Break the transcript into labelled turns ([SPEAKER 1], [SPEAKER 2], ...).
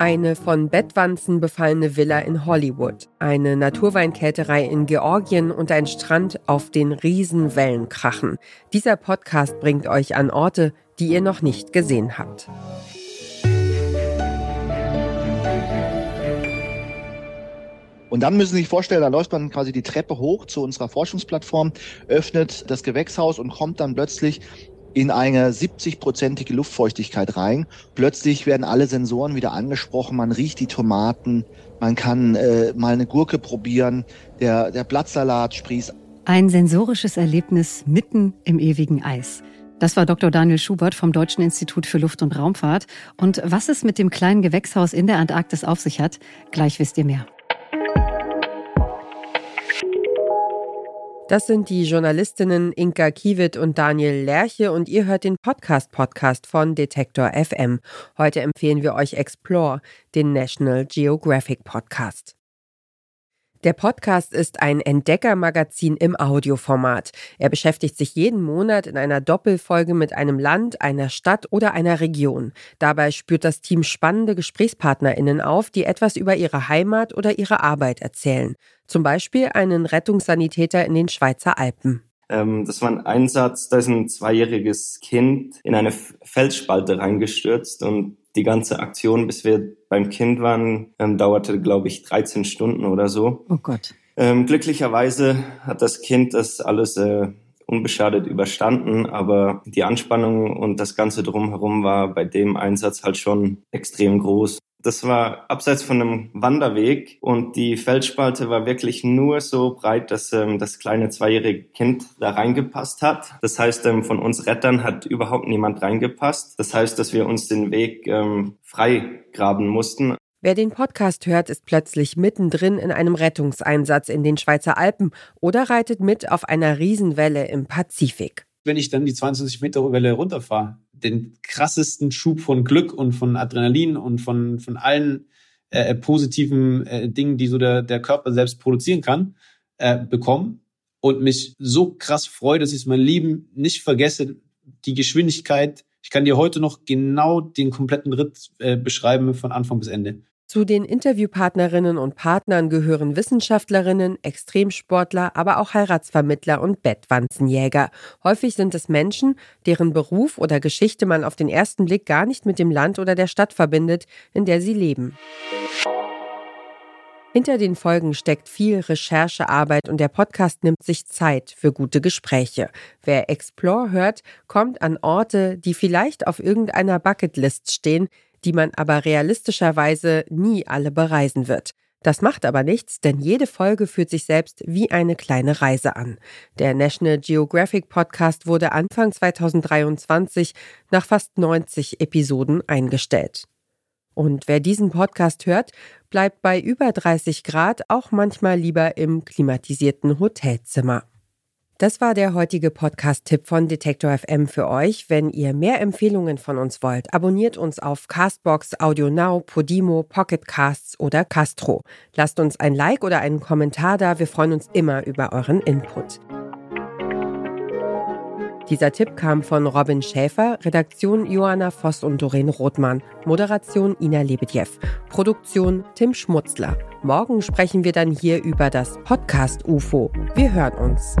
[SPEAKER 1] Eine von Bettwanzen befallene Villa in Hollywood, eine Naturweinkälterei in Georgien und ein Strand, auf den Riesenwellen krachen. Dieser Podcast bringt euch an Orte, die ihr noch nicht gesehen habt.
[SPEAKER 2] Und dann müssen Sie sich vorstellen, da läuft man quasi die Treppe hoch zu unserer Forschungsplattform, öffnet das Gewächshaus und kommt dann plötzlich in eine 70-prozentige Luftfeuchtigkeit rein. Plötzlich werden alle Sensoren wieder angesprochen, man riecht die Tomaten, man kann äh, mal eine Gurke probieren, der, der Blattsalat sprießt.
[SPEAKER 3] Ein sensorisches Erlebnis mitten im ewigen Eis. Das war Dr. Daniel Schubert vom Deutschen Institut für Luft- und Raumfahrt. Und was es mit dem kleinen Gewächshaus in der Antarktis auf sich hat, gleich wisst ihr mehr.
[SPEAKER 1] Das sind die Journalistinnen Inka Kiewit und Daniel Lerche und ihr hört den Podcast-Podcast von Detektor FM. Heute empfehlen wir euch Explore, den National Geographic Podcast. Der Podcast ist ein Entdeckermagazin im Audioformat. Er beschäftigt sich jeden Monat in einer Doppelfolge mit einem Land, einer Stadt oder einer Region. Dabei spürt das Team spannende Gesprächspartnerinnen auf, die etwas über ihre Heimat oder ihre Arbeit erzählen. Zum Beispiel einen Rettungssanitäter in den Schweizer Alpen.
[SPEAKER 4] Ähm, das war ein Einsatz, da ist ein zweijähriges Kind in eine Felsspalte reingestürzt und die ganze Aktion, bis wir beim Kind waren, ähm, dauerte, glaube ich, 13 Stunden oder so.
[SPEAKER 3] Oh Gott.
[SPEAKER 4] Ähm, glücklicherweise hat das Kind das alles äh, unbeschadet überstanden, aber die Anspannung und das Ganze drumherum war bei dem Einsatz halt schon extrem groß. Das war abseits von einem Wanderweg und die Felsspalte war wirklich nur so breit, dass ähm, das kleine zweijährige Kind da reingepasst hat. Das heißt, ähm, von uns Rettern hat überhaupt niemand reingepasst. Das heißt, dass wir uns den Weg ähm, frei graben mussten.
[SPEAKER 1] Wer den Podcast hört, ist plötzlich mittendrin in einem Rettungseinsatz in den Schweizer Alpen oder reitet mit auf einer Riesenwelle im Pazifik.
[SPEAKER 5] Wenn ich dann die 22 Meter Welle runterfahre, den krassesten Schub von Glück und von Adrenalin und von, von allen äh, positiven äh, Dingen, die so der, der Körper selbst produzieren kann, äh, bekommen und mich so krass freue, dass ich es mein Leben nicht vergesse, die Geschwindigkeit. Ich kann dir heute noch genau den kompletten Ritt äh, beschreiben von Anfang bis Ende.
[SPEAKER 1] Zu den Interviewpartnerinnen und Partnern gehören Wissenschaftlerinnen, Extremsportler, aber auch Heiratsvermittler und Bettwanzenjäger. Häufig sind es Menschen, deren Beruf oder Geschichte man auf den ersten Blick gar nicht mit dem Land oder der Stadt verbindet, in der sie leben. Hinter den Folgen steckt viel Recherchearbeit und der Podcast nimmt sich Zeit für gute Gespräche. Wer Explore hört, kommt an Orte, die vielleicht auf irgendeiner Bucketlist stehen, die man aber realistischerweise nie alle bereisen wird. Das macht aber nichts, denn jede Folge fühlt sich selbst wie eine kleine Reise an. Der National Geographic Podcast wurde Anfang 2023 nach fast 90 Episoden eingestellt. Und wer diesen Podcast hört, bleibt bei über 30 Grad auch manchmal lieber im klimatisierten Hotelzimmer. Das war der heutige Podcast-Tipp von Detektor FM für euch. Wenn ihr mehr Empfehlungen von uns wollt, abonniert uns auf Castbox, AudioNow, Podimo, Pocketcasts oder Castro. Lasst uns ein Like oder einen Kommentar da. Wir freuen uns immer über euren Input. Dieser Tipp kam von Robin Schäfer, Redaktion Johanna Voss und Doreen Rothmann, Moderation Ina Lebedjew, Produktion Tim Schmutzler. Morgen sprechen wir dann hier über das Podcast UFO. Wir hören uns.